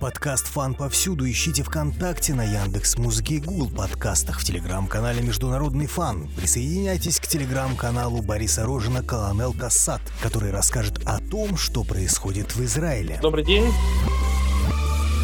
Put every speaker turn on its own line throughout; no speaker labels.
Подкаст «Фан» повсюду. Ищите ВКонтакте, на Яндекс Музыке и Гугл подкастах, в Телеграм-канале «Международный фан». Присоединяйтесь к Телеграм-каналу Бориса Рожина «Колонел Кассат», который расскажет о том, что происходит в Израиле.
Добрый день.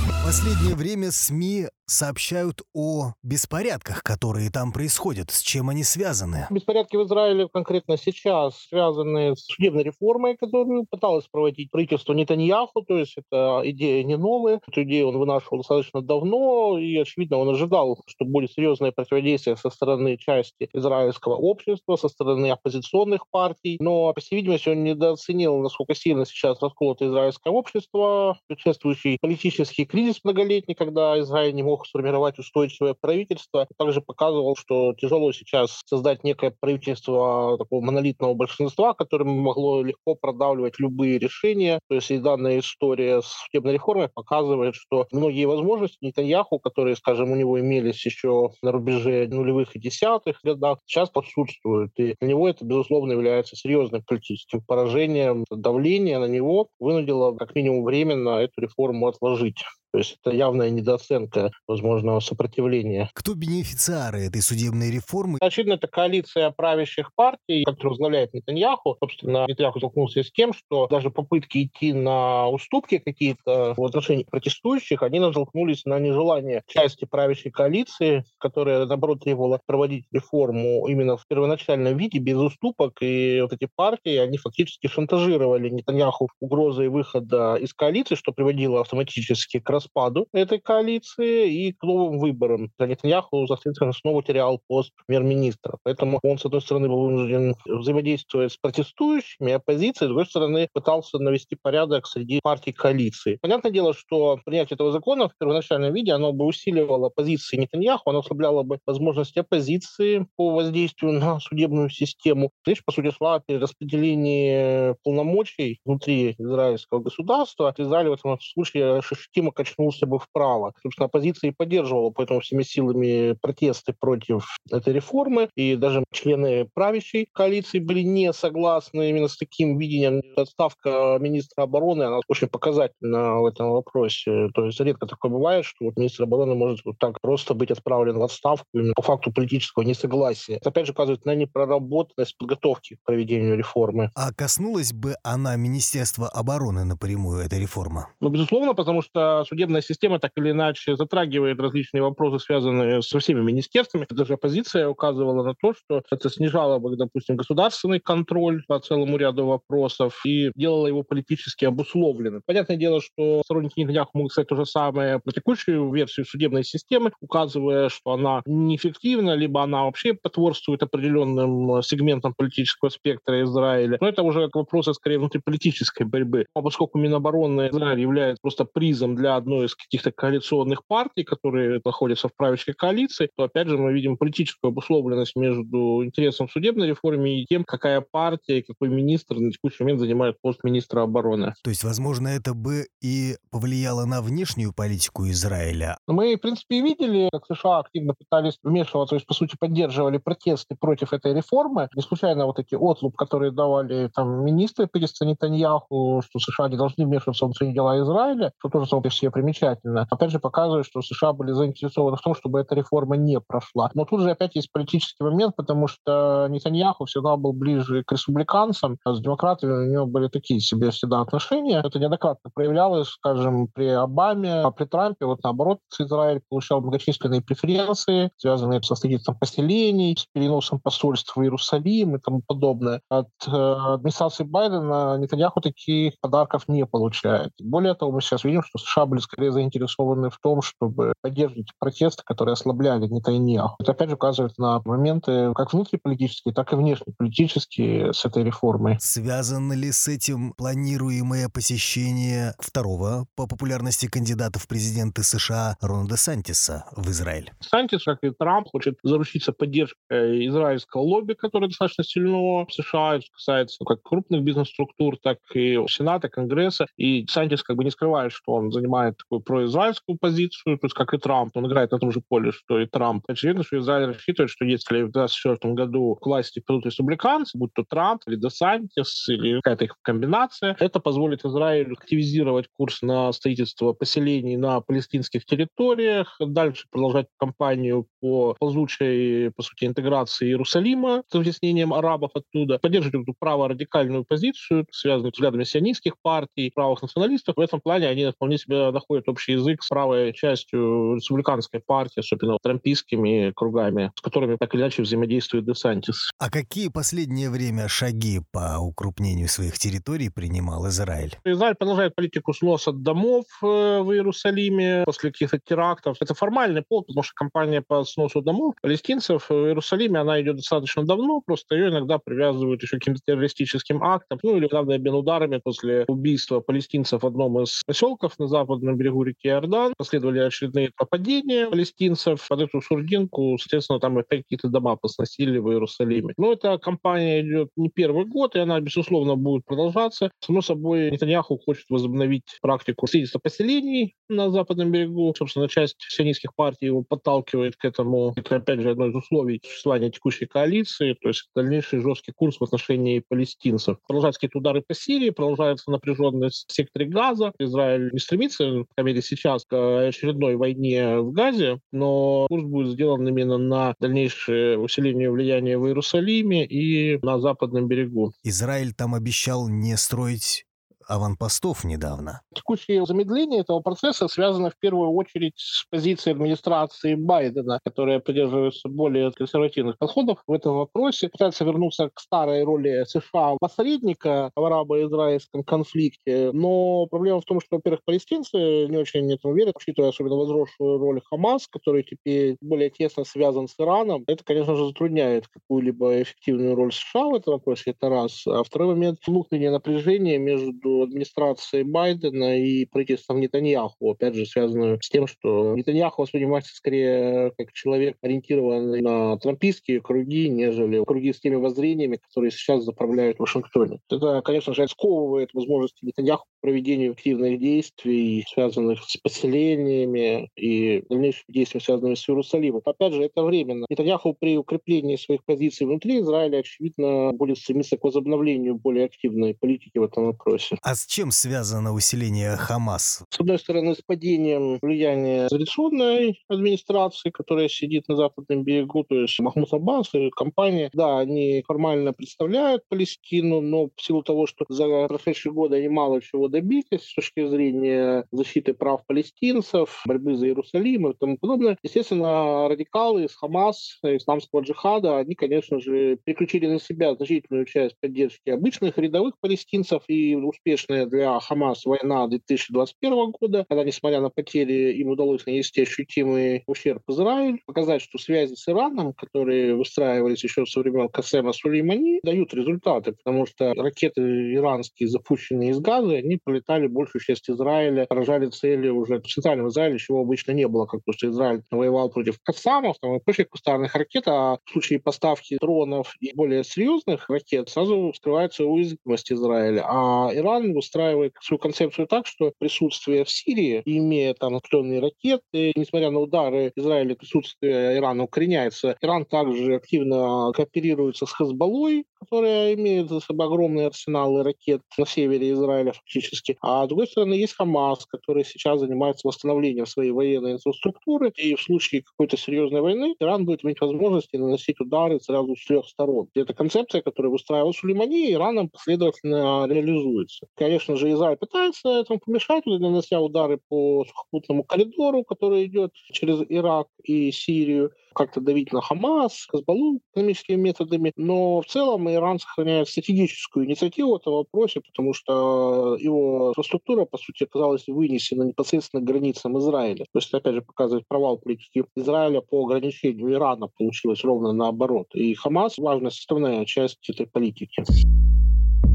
В последнее время СМИ сообщают о беспорядках, которые там происходят. С чем они связаны?
Беспорядки в Израиле конкретно сейчас связаны с судебной реформой, которую пыталось проводить правительство Нетаньяху. То есть это идея не новая. Эту идею он вынашивал достаточно давно, и, очевидно, он ожидал, что будет серьезное противодействие со стороны части израильского общества, со стороны оппозиционных партий. Но, по всей видимости, он недооценил, насколько сильно сейчас расколото израильское общество, предшествующий политический кризис многолетний, когда Израиль не мог мог сформировать устойчивое правительство. Также показывал, что тяжело сейчас создать некое правительство такого монолитного большинства, которое могло легко продавливать любые решения. То есть и данная история с судебной реформой показывает, что многие возможности Нетаньяху, которые, скажем, у него имелись еще на рубеже нулевых и десятых годах, сейчас отсутствуют. И для него это, безусловно, является серьезным политическим поражением. Давление на него вынудило как минимум временно эту реформу отложить. То есть это явная недооценка возможного сопротивления.
Кто бенефициары этой судебной реформы?
Очевидно, это коалиция правящих партий, которую возглавляет Нетаньяху. Собственно, Нетаньяху столкнулся с тем, что даже попытки идти на уступки какие-то в отношении протестующих, они натолкнулись на нежелание части правящей коалиции, которая, наоборот, требовала проводить реформу именно в первоначальном виде, без уступок. И вот эти партии, они фактически шантажировали Нетаньяху угрозой выхода из коалиции, что приводило автоматически к распаду этой коалиции и к новым выборам. Нетаньяху, соответственно, снова терял пост премьер-министра. Поэтому он, с одной стороны, был вынужден взаимодействовать с протестующими, оппозицией, с другой стороны, пытался навести порядок среди партий коалиции. Понятное дело, что принятие этого закона в первоначальном виде, оно бы усиливало позиции Нетаньяху, оно ослабляло бы возможности оппозиции по воздействию на судебную систему. Речь, по сути, шла о перераспределении полномочий внутри израильского государства. Израиль в этом случае ощутимо качнулся бы вправо. Собственно, оппозиция и поддерживала поэтому всеми силами протесты против этой реформы, и даже члены правящей коалиции были не согласны именно с таким видением. Отставка министра обороны, она очень показательна в этом вопросе. То есть редко такое бывает, что вот министр обороны может вот так просто быть отправлен в отставку именно по факту политического несогласия. Это опять же указывает на непроработанность подготовки к проведению реформы.
А коснулась бы она Министерства обороны напрямую, эта реформа?
Ну, безусловно, потому что судебная система так или иначе затрагивает различные вопросы, связанные со всеми министерствами. Даже оппозиция указывала на то, что это снижало бы, допустим, государственный контроль по целому ряду вопросов и делало его политически обусловленным. Понятное дело, что сторонники Нетаньяху могут сказать то же самое про текущую версию судебной системы, указывая, что она неэффективна, либо она вообще потворствует определенным сегментам политического спектра Израиля. Но это уже вопросы скорее внутриполитической борьбы. А поскольку Минобороны Израиля является просто призом для одной из каких-то коалиционных партий, которые находятся в правящей коалиции, то опять же мы видим политическую обусловленность между интересом судебной реформы и тем, какая партия и какой министр на текущий момент занимает пост министра обороны.
То есть, возможно, это бы и повлияло на внешнюю политику Израиля?
Мы, в принципе, видели, как США активно пытались вмешиваться, то есть, по сути, поддерживали протесты против этой реформы. Не случайно вот эти отлуп, которые давали там министры перед Нетаньяху, что США не должны вмешиваться в внутренние дела Израиля, что тоже по себе примечательно. Опять же, показывает, что США были заинтересованы в том, чтобы эта реформа не прошла. Но тут же опять есть политический момент, потому что Нетаньяху всегда был ближе к республиканцам, а с демократами у него были такие себе всегда отношения. Это неоднократно проявлялось, скажем, при Обаме, а при Трампе, вот наоборот, Израиль получал многочисленные преференции, связанные со строительством поселений, с переносом посольства в Иерусалим и тому подобное. От э, администрации Байдена Нетаньяху таких подарков не получает. Более того, мы сейчас видим, что США были скорее заинтересованы в том, чтобы поддерживать протесты, которые ослабляли Нетаньяху. Это опять же указывает на моменты как внутриполитические, так и внешнеполитические с этой реформой.
Связано ли с этим планируемое посещение второго по популярности кандидата в президенты США Рона де Сантиса в Израиль?
Сантис, как и Трамп, хочет заручиться поддержкой израильского лобби, которое достаточно сильно в США. Это касается как крупных бизнес-структур, так и Сената, Конгресса. И Сантис как бы не скрывает, что он занимает занимает такую произраильскую позицию, то есть как и Трамп, он играет на том же поле, что и Трамп. Очевидно, что Израиль рассчитывает, что если в 2024 году к власти придут республиканцы, будь то Трамп или Десантис, или какая-то их комбинация, это позволит Израилю активизировать курс на строительство поселений на палестинских территориях, дальше продолжать кампанию по ползучей, по сути, интеграции Иерусалима с вытеснением арабов оттуда, поддерживать эту право-радикальную позицию, связанную с взглядами сионистских партий, правых националистов. В этом плане они вполне себе находят общий язык с правой частью республиканской партии, особенно трампийскими кругами, с которыми так или иначе взаимодействует Десантис.
А какие последнее время шаги по укрупнению своих территорий принимал Израиль?
Израиль продолжает политику сноса домов э, в Иерусалиме после каких-то терактов. Это формальный повод, потому что кампания по сносу домов палестинцев в Иерусалиме, она идет достаточно давно, просто ее иногда привязывают еще к каким-то террористическим актам, ну или главное обмен ударами после убийства палестинцев в одном из поселков на западном берегу реки Иордан. Последовали очередные нападения палестинцев под эту сурдинку, соответственно, там опять какие-то дома посносили в Иерусалиме. Но эта кампания идет не первый год, и она, безусловно, будет продолжаться. Само собой, Нетаньяху хочет возобновить практику строительства поселений на западном берегу. Собственно, часть сионистских партий его подталкивает к этому. Это, опять же, одно из условий существования текущей коалиции, то есть дальнейший жесткий курс в отношении палестинцев. Продолжаются какие-то удары по Сирии, продолжается напряженность в секторе Газа. Израиль не стремится, по мере сейчас, к очередной войне в Газе, но курс будет сделан именно на дальнейшее усиление влияния в Иерусалиме и на западном берегу.
Израиль там обещал не строить аванпостов недавно.
Текущее замедление этого процесса связано в первую очередь с позицией администрации Байдена, которая придерживается более консервативных подходов в этом вопросе, пытается вернуться к старой роли США посредника в арабо-израильском конфликте. Но проблема в том, что, во-первых, палестинцы не очень этому верят, учитывая особенно возросшую роль Хамас, который теперь более тесно связан с Ираном. Это, конечно же, затрудняет какую-либо эффективную роль США в этом вопросе, это раз. А второй момент — внутреннее напряжение между администрации Байдена и правительством Нетаньяху, опять же, связанную с тем, что Нетаньяху воспринимается скорее как человек, ориентированный на трампийские круги, нежели круги с теми воззрениями, которые сейчас заправляют в Вашингтоне. Это, конечно же, сковывает возможности Нетаньяху проведению активных действий, связанных с поселениями и дальнейшими действиями, связанными с Иерусалимом. Опять же, это временно. Нетаньяху при укреплении своих позиций внутри Израиля, очевидно, будет стремиться к возобновлению более активной политики в этом вопросе.
А с чем связано усиление Хамас?
С одной стороны, с падением влияния традиционной администрации, которая сидит на западном берегу, то есть Махмуд Аббас и компания. Да, они формально представляют Палестину, но в силу того, что за прошедшие годы они мало чего добились с точки зрения защиты прав палестинцев, борьбы за Иерусалим и тому подобное, естественно, радикалы из Хамас, исламского джихада, они, конечно же, переключили на себя значительную часть поддержки обычных рядовых палестинцев. И успешная для Хамас война 2021 года, когда, несмотря на потери, им удалось нанести ощутимый ущерб Израилю, показать, что связи с Ираном, которые выстраивались еще со времен Касема Сулеймани, дают результаты, потому что ракеты иранские, запущенные из Газа, они пролетали большую часть Израиля, поражали цели уже в центральном Израиле, чего обычно не было, как то, что Израиль воевал против Кассамов там, и прочих кустарных ракет, а в случае поставки дронов и более серьезных ракет сразу скрывается уязвимость Израиля. А Иран выстраивает свою концепцию так, что присутствие в Сирии, имея там определенные ракеты, несмотря на удары Израиля, присутствие Ирана укореняется. Иран также активно кооперируется с Хезболлой, которая имеет за собой огромные арсеналы ракет на севере Израиля фактически. А с другой стороны, есть Хамас, который сейчас занимается восстановлением своей военной инфраструктуры. И в случае какой-то серьезной войны Иран будет иметь возможность наносить удары сразу с трех сторон. И эта концепция, которую выстраивал Сулеймани, Ираном последовательно реализуется. Конечно же, Израиль пытается этому помешать, нанося удары по сухопутному коридору, который идет через Ирак и Сирию, как-то давить на Хамас, Казбалу экономическими методами. Но в целом Иран сохраняет стратегическую инициативу в этом вопросе, потому что его инфраструктура, по сути, оказалась вынесена непосредственно к границам Израиля. То есть, опять же, показывает провал политики Израиля по ограничению Ирана получилось ровно наоборот. И Хамас — важная составная часть этой политики.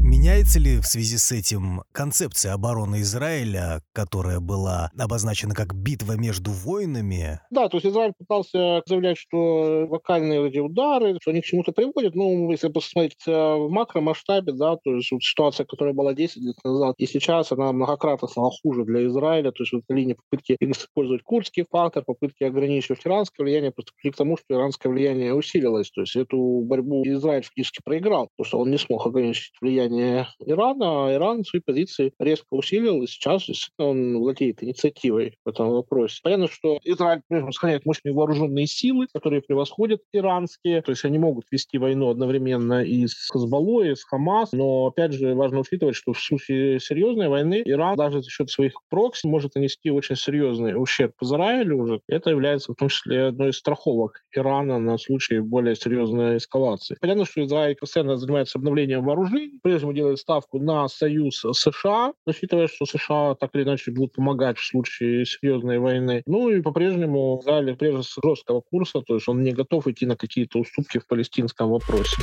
Меняется ли в связи с этим концепция обороны Израиля, которая была обозначена как битва между войнами?
Да, то есть Израиль пытался заявлять, что локальные эти удары, что они к чему-то приводят. Ну, если посмотреть э, в макромасштабе, да, то есть вот ситуация, которая была 10 лет назад, и сейчас она многократно стала хуже для Израиля. То есть вот линия попытки использовать курдский фактор, попытки ограничивать иранское влияние, просто к тому, что иранское влияние усилилось. То есть эту борьбу Израиль фактически проиграл, потому что он не смог ограничить влияние Ирана, а Иран свои позиции резко усилил, и сейчас он владеет инициативой в этом вопросе. Понятно, что Израиль, прежде сохраняет мощные вооруженные силы, которые превосходят иранские, то есть они могут вести войну одновременно и с Хазбаллой, и с Хамас, но, опять же, важно учитывать, что в случае серьезной войны Иран даже за счет своих прокси может нанести очень серьезный ущерб Израилю уже. Это является в том числе одной из страховок Ирана на случай более серьезной эскалации. Понятно, что Израиль постоянно занимается обновлением вооружений, прежде делает ставку на союз США, рассчитывая, что США так или иначе будут помогать в случае серьезной войны. Ну и по-прежнему Израиль прежде жесткого курса, то есть он не готов идти на какие-то уступки в палестинском вопросе.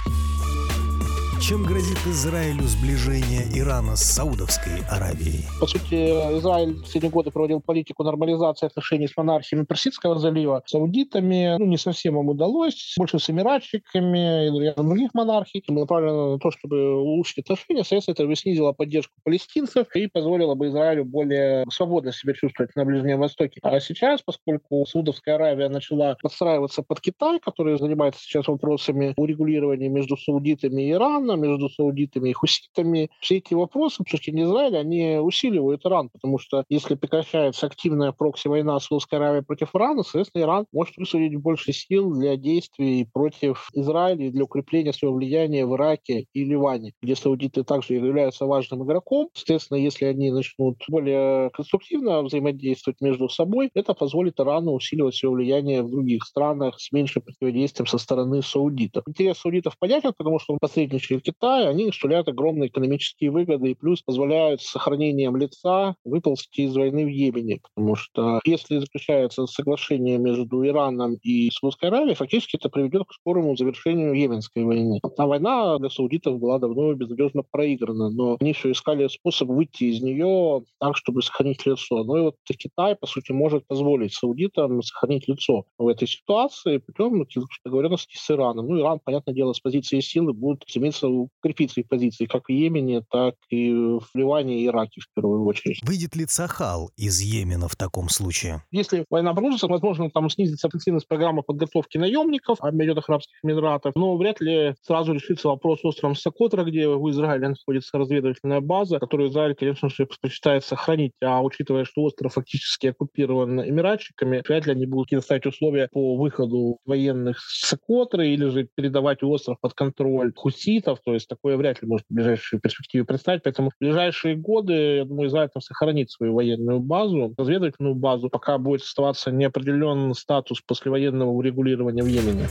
Чем грозит Израилю сближение Ирана с Саудовской Аравией?
По сути, Израиль последние годы проводил политику нормализации отношений с монархиями Персидского залива, саудитами. Ну, не совсем им удалось. Больше с эмиратчиками и рядом других монархий. Направлено на то, чтобы улучшить отношения. Соответственно, это бы снизило поддержку палестинцев и позволило бы Израилю более свободно себя чувствовать на Ближнем Востоке. А сейчас, поскольку Саудовская Аравия начала подстраиваться под Китай, который занимается сейчас вопросами урегулирования между саудитами и Ираном, между саудитами и хуситами. Все эти вопросы, сути, Израиля, они усиливают Иран, потому что если прекращается активная прокси-война Саудовской Аравии против Ирана, соответственно, Иран может высадить больше сил для действий против Израиля и для укрепления своего влияния в Ираке и Ливане, где саудиты также являются важным игроком. Соответственно, если они начнут более конструктивно взаимодействовать между собой, это позволит Ирану усиливать свое влияние в других странах с меньшим противодействием со стороны саудитов. Интерес саудитов понятен, потому что он посредничает Китая, они сулят огромные экономические выгоды и плюс позволяют с сохранением лица выползти из войны в Йемене. Потому что если заключается соглашение между Ираном и Саудовской Аравией, фактически это приведет к скорому завершению Йеменской войны. А война для саудитов была давно безнадежно проиграна, но они все искали способ выйти из нее так, чтобы сохранить лицо. Ну и вот Китай, по сути, может позволить саудитам сохранить лицо в этой ситуации путем договоренности с Ираном. Ну, Иран, понятное дело, с позиции силы будет стремиться укрепить свои позиции как в Йемене, так и в Ливане и Ираке в первую очередь.
Выйдет ли Цахал из Йемена в таком случае?
Если война продолжится, возможно, там снизится интенсивность программы подготовки наемников Объединенных Арабских Эмиратов, но вряд ли сразу решится вопрос с островом Сокотра, где в Израиле находится разведывательная база, которую Израиль, конечно же, предпочитает сохранить. А учитывая, что остров фактически оккупирован эмиратчиками, вряд ли они будут ставить условия по выходу военных с Сокотры или же передавать остров под контроль хуситов, то есть такое вряд ли может в ближайшей перспективе представить. Поэтому в ближайшие годы, я думаю, Израиль там сохранит свою военную базу, разведывательную базу, пока будет оставаться неопределенный статус послевоенного урегулирования в Йемене.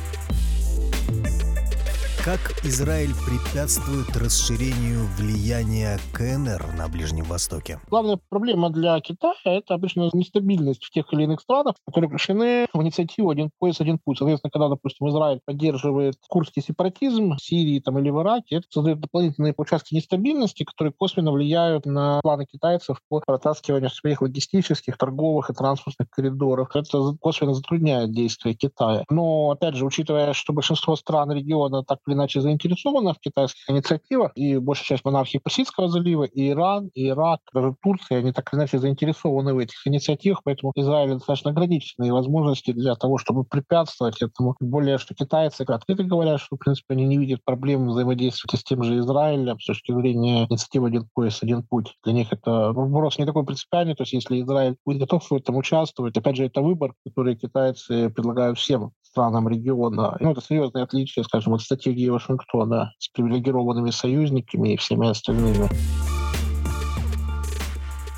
Как Израиль препятствует расширению влияния КНР на Ближнем Востоке?
Главная проблема для Китая — это обычно нестабильность в тех или иных странах, которые включены в инициативу «Один пояс, один путь». Соответственно, когда, допустим, Израиль поддерживает курский сепаратизм в Сирии там, или в Ираке, это создает дополнительные участки нестабильности, которые косвенно влияют на планы китайцев по протаскиванию своих логистических, торговых и транспортных коридоров. Это косвенно затрудняет действия Китая. Но, опять же, учитывая, что большинство стран региона так или иначе заинтересована в китайских инициативах, и большая часть монархии Персидского залива, и Иран, и Ирак, даже Турция, они так или иначе заинтересованы в этих инициативах, поэтому Израиль достаточно ограниченные возможности для того, чтобы препятствовать этому. Более, что китайцы открыто говорят, что, в принципе, они не видят проблем взаимодействовать с тем же Израилем с точки зрения инициативы «Один пояс, один путь». Для них это вопрос не такой принципиальный, то есть если Израиль будет готов в этом участвовать, опять же, это выбор, который китайцы предлагают всем странам региона. Ну, это серьезное отличие, скажем, от стратегии Вашингтона с привилегированными союзниками и всеми остальными.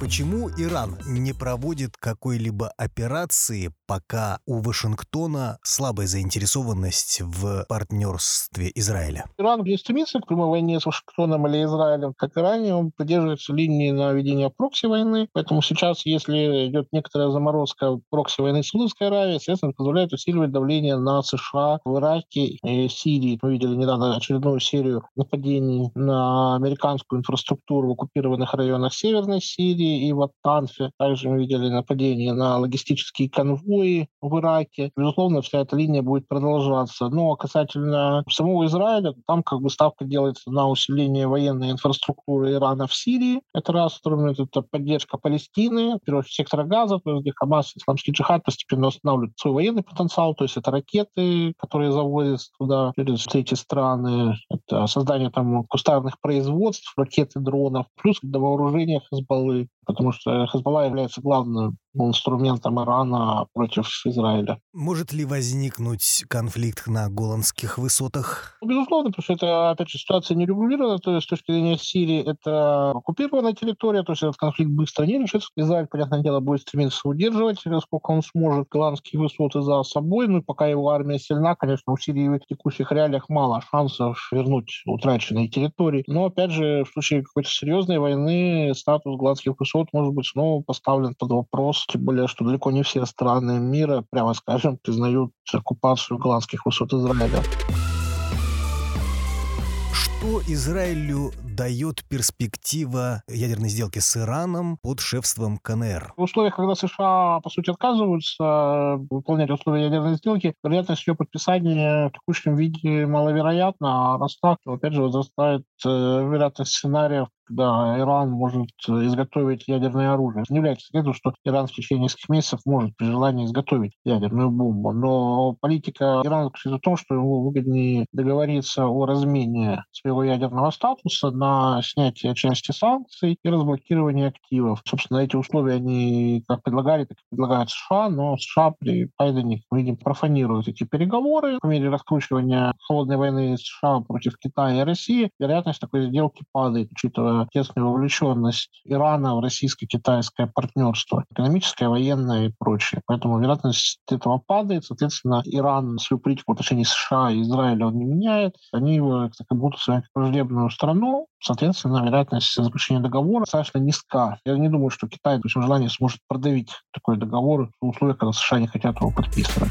Почему Иран не проводит какой-либо операции, пока у Вашингтона слабая заинтересованность в партнерстве Израиля?
Иран не стремится к прямой войне с Вашингтоном или Израилем, как и ранее, он придерживается линии на ведение прокси-войны. Поэтому сейчас, если идет некоторая заморозка прокси-войны с Саудовской Аравией, соответственно, позволяет усиливать давление на США в Ираке и Сирии. Мы видели недавно очередную серию нападений на американскую инфраструктуру в оккупированных районах Северной Сирии и в Аттанфе. Также мы видели нападения на логистические конвои в Ираке. Безусловно, вся эта линия будет продолжаться. Но касательно самого Израиля, там как бы ставка делается на усиление военной инфраструктуры Ирана в Сирии. Это раз. Второй это поддержка Палестины, первый сектора Газа, то есть где Хамас, исламский джихад постепенно устанавливает свой военный потенциал, то есть это ракеты, которые заводятся туда через эти страны, это создание там кустарных производств, ракеты, дронов, плюс до вооружения Хазбаллы, потому что Хазбалла является главным инструментом Ирана против Израиля.
Может ли возникнуть конфликт на Голландских высотах?
Ну, безусловно, потому что это, опять же, ситуация не регулирована. То есть, с точки зрения Сирии, это оккупированная территория, то есть этот конфликт быстро не решится. Израиль, понятное дело, будет стремиться удерживать, сколько он сможет, голландские высоты за собой. Ну пока его армия сильна, конечно, у Сирии в текущих реалиях мало шансов вернуть утраченные территории. Но, опять же, в случае какой-то серьезной войны статус голландских высот может быть снова поставлен под вопрос тем более, что далеко не все страны мира, прямо скажем, признают оккупацию голландских высот Израиля.
Что Израилю дает перспектива ядерной сделки с Ираном под шефством КНР?
В условиях, когда США, по сути, отказываются выполнять условия ядерной сделки, вероятность ее подписания в текущем виде маловероятна, а раз так, то, опять же, возрастает э, вероятность сценариев, да, Иран может изготовить ядерное оружие. Не является секретом, что Иран в течение нескольких месяцев может при желании изготовить ядерную бомбу. Но политика Ирана заключается в том, что ему выгоднее договориться о размене своего ядерного статуса на снятие части санкций и разблокирование активов. Собственно, эти условия они как предлагали, так и предлагают США, но США при Байдене, видим, профанируют эти переговоры. По мере раскручивания холодной войны США против Китая и России вероятность такой сделки падает, учитывая тесную вовлеченность Ирана в российско-китайское партнерство, экономическое, военное и прочее. Поэтому вероятность этого падает. Соответственно, Иран свою политику в отношении США и Израиля он не меняет. Они его как будто свою враждебную страну. Соответственно, вероятность заключения договора достаточно низка. Я не думаю, что Китай при всем желании сможет продавить такой договор в условиях, когда США не хотят его подписывать.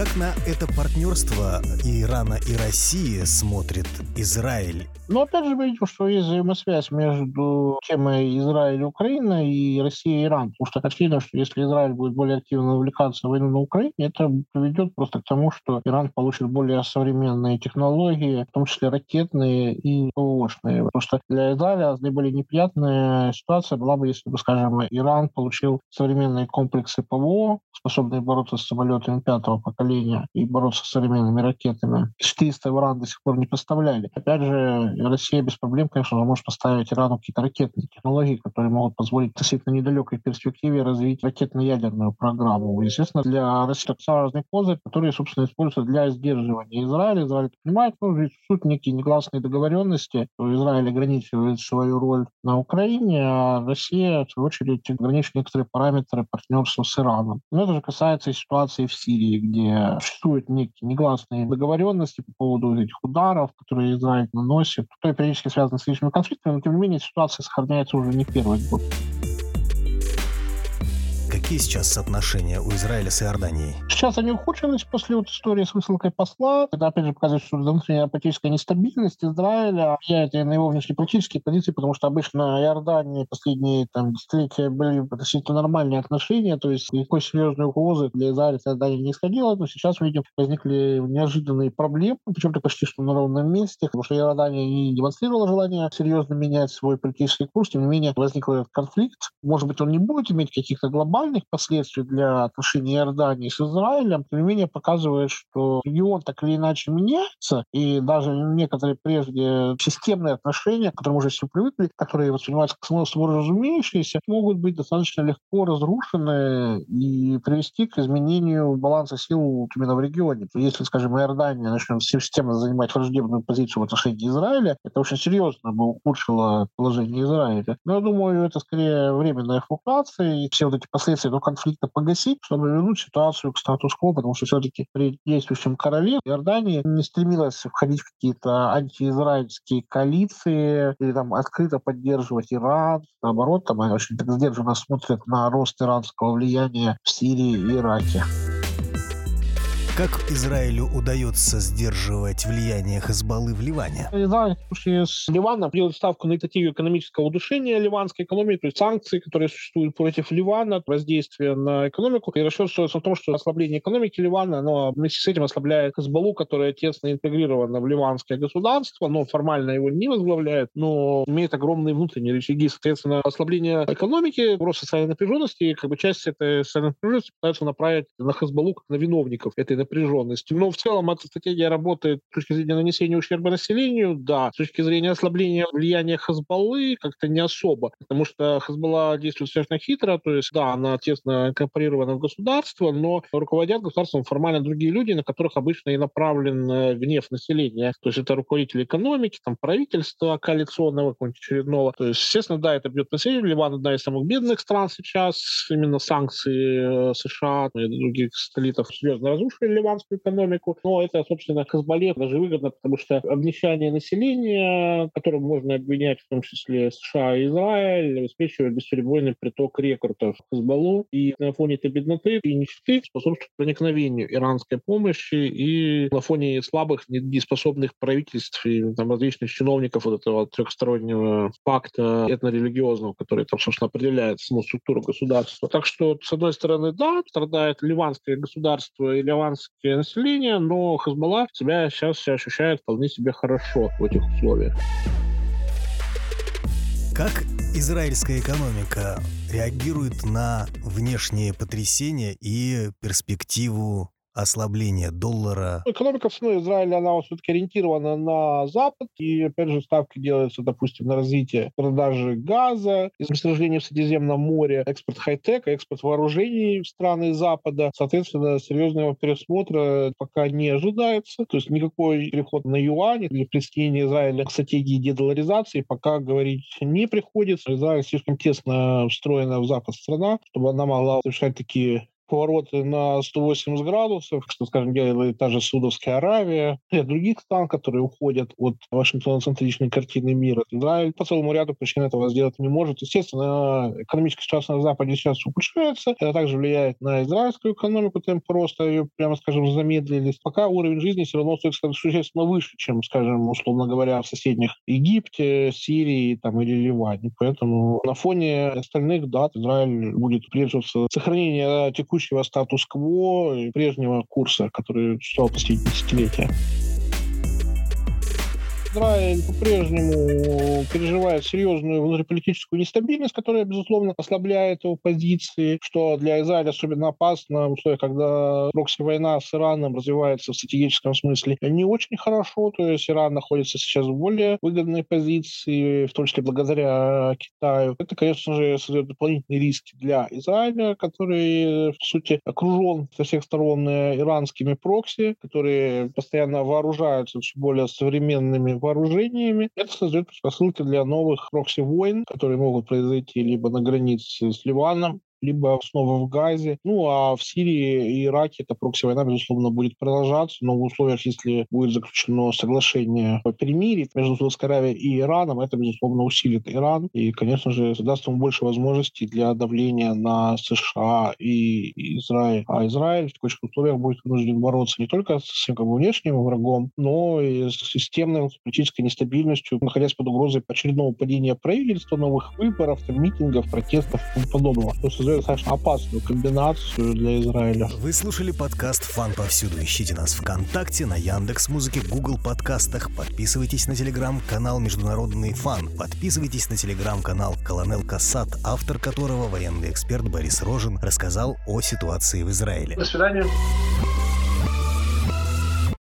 Как на это партнерство Ирана и России смотрит Израиль?
Ну, опять же, мы видим, что есть взаимосвязь между темой Израиля и Украина и Россия и Иран. Потому что очевидно, что если Израиль будет более активно увлекаться войну на Украине, это приведет просто к тому, что Иран получит более современные технологии, в том числе ракетные и ПВОшные. Потому что для Израиля наиболее неприятная ситуация была бы, если бы, скажем, Иран получил современные комплексы ПВО, способные бороться с самолетами пятого поколения, поколения и бороться с современными ракетами. 400 Иран до сих пор не поставляли. Опять же, Россия без проблем, конечно, может поставить Ирану какие-то ракетные технологии, которые могут позволить в относительно недалекой перспективе развить ракетно-ядерную программу. Естественно, для России это разные козырь, которые, собственно, используются для сдерживания Израиля. Израиль понимает, ну, суть некие негласные договоренности, Израиль ограничивает свою роль на Украине, а Россия, в свою очередь, ограничивает некоторые параметры партнерства с Ираном. Но это же касается и ситуации в Сирии, где существуют некие негласные договоренности по поводу этих ударов, которые Израиль наносит, которые периодически связаны с личными конфликтами, но тем не менее ситуация сохраняется уже не первый год.
Какие сейчас отношения у Израиля с Иорданией?
Сейчас они ухудшились после вот истории с высылкой посла. Это, опять же, показывает, что внутренняя политическая нестабильность Израиля влияет на его внешнеполитические позиции, потому что обычно Иордании последние там, десятилетия были относительно нормальные отношения, то есть никакой серьезной угрозы для Израиля с Иорданией не исходило, но сейчас, видим, возникли неожиданные проблемы, причем-то почти что на ровном месте, потому что Иордания не демонстрировала желание серьезно менять свой политический курс, тем не менее возник конфликт. Может быть, он не будет иметь каких-то глобальных реальных последствий для отношений Иордании с Израилем, тем не менее показывает, что регион так или иначе меняется, и даже некоторые прежде системные отношения, к которым уже все привыкли, которые воспринимаются как само собой разумеющиеся, могут быть достаточно легко разрушены и привести к изменению баланса сил именно в регионе. Если, скажем, Иордания начнет системно занимать враждебную позицию в отношении Израиля, это очень серьезно бы ухудшило положение Израиля. Но я думаю, это скорее временная флуктуация, и все вот эти последствия этого конфликта погасить, чтобы вернуть ситуацию к статус-кво, потому что все-таки при действующем короле Иордания не стремилась входить в какие-то антиизраильские коалиции или там открыто поддерживать Иран. Наоборот, там они очень сдержанно смотрят на рост иранского влияния в Сирии и Ираке.
Как Израилю удается сдерживать влияние Хазбаллы в Ливане?
Израиль в случае с Ливаном делает ставку на инициативу экономического удушения ливанской экономики, то есть санкции, которые существуют против Ливана, воздействие на экономику. И расчет строится в том, что ослабление экономики Ливана, оно вместе с этим ослабляет Хазбаллу, которая тесно интегрирована в ливанское государство, но формально его не возглавляет, но имеет огромные внутренние рычаги. Соответственно, ослабление экономики, рост социальной напряженности, как бы часть этой социальной напряженности пытаются направить на Хазбаллу как на виновников этой напряженности. Но в целом эта стратегия работает с точки зрения нанесения ущерба населению, да. С точки зрения ослабления влияния Хазбаллы как-то не особо, потому что Хазбалла действует достаточно хитро, то есть, да, она тесно инкорпорирована в государство, но руководят государством формально другие люди, на которых обычно и направлен э, гнев населения. То есть это руководители экономики, там, правительства коалиционного, какого-нибудь очередного. То есть, естественно, да, это бьет население. Ливан одна из самых бедных стран сейчас. Именно санкции э, США и других столитов серьезно разрушили ливанскую экономику. Но это, собственно, Хазбале даже выгодно, потому что обнищание населения, которое можно обвинять в том числе США и Израиль, обеспечивает бесперебойный приток рекрутов в Хазбаллу. И на фоне этой бедноты и нищеты способствует проникновению иранской помощи и на фоне слабых, недееспособных правительств и там, различных чиновников вот этого трехстороннего пакта этнорелигиозного, который там, собственно, определяет саму структуру государства. Так что, с одной стороны, да, страдает ливанское государство и ливанское арабское население, но Хазбалла себя сейчас ощущает вполне себе хорошо в этих условиях.
Как израильская экономика реагирует на внешние потрясения и перспективу ослабление доллара?
Экономика в стране Израиля, она все-таки ориентирована на Запад, и, опять же, ставки делаются, допустим, на развитие продажи газа, из месторождений в Средиземном море, экспорт хай-тека, экспорт вооружений в страны Запада. Соответственно, серьезного пересмотра пока не ожидается. То есть никакой переход на юань или присоединение Израиля к стратегии дедоларизации пока говорить не приходится. Израиль слишком тесно встроена в Запад страна, чтобы она могла совершать такие повороты на 180 градусов, что, скажем, делает та же Судовская Аравия, и других стран, которые уходят от Вашингтона-центричной картины мира. Израиль по целому ряду причин этого сделать не может. Естественно, экономическая ситуация на Западе сейчас ухудшается. Это также влияет на израильскую экономику, темпы роста ее, прямо скажем, замедлились. Пока уровень жизни все равно существенно выше, чем, скажем, условно говоря, в соседних Египте, Сирии там, или Ливане. Поэтому на фоне остальных дат Израиль будет придерживаться сохранения текущей текущего статус-кво и прежнего курса, который существовал последние десятилетия. Израиль по-прежнему переживает серьезную внутриполитическую нестабильность, которая, безусловно, ослабляет его позиции, что для Израиля особенно опасно в условиях, когда прокси-война с Ираном развивается в стратегическом смысле не очень хорошо, то есть Иран находится сейчас в более выгодной позиции, в том числе благодаря Китаю. Это, конечно же, создает дополнительные риски для Израиля, который, в сути, окружен со всех сторон иранскими прокси, которые постоянно вооружаются все более современными вооружениями. Это создает предпосылки для новых прокси-войн, которые могут произойти либо на границе с Ливаном, либо снова в Газе. Ну, а в Сирии и Ираке эта прокси-война, безусловно, будет продолжаться, но в условиях, если будет заключено соглашение о перемирии между Саудовской Аравией и Ираном, это, безусловно, усилит Иран и, конечно же, даст ему больше возможностей для давления на США и Израиль. А Израиль в таких условиях будет вынужден бороться не только с своим как бы, внешним врагом, но и с системной политической нестабильностью, находясь под угрозой очередного падения правительства, новых выборов, митингов, протестов и тому подобного, достаточно опасную комбинацию для Израиля.
Вы слушали подкаст «Фан повсюду». Ищите нас ВКонтакте, на Яндекс Музыке, Google подкастах. Подписывайтесь на телеграм-канал «Международный фан». Подписывайтесь на телеграм-канал «Колонел Кассат», автор которого военный эксперт Борис Рожин рассказал о ситуации в Израиле.
До свидания.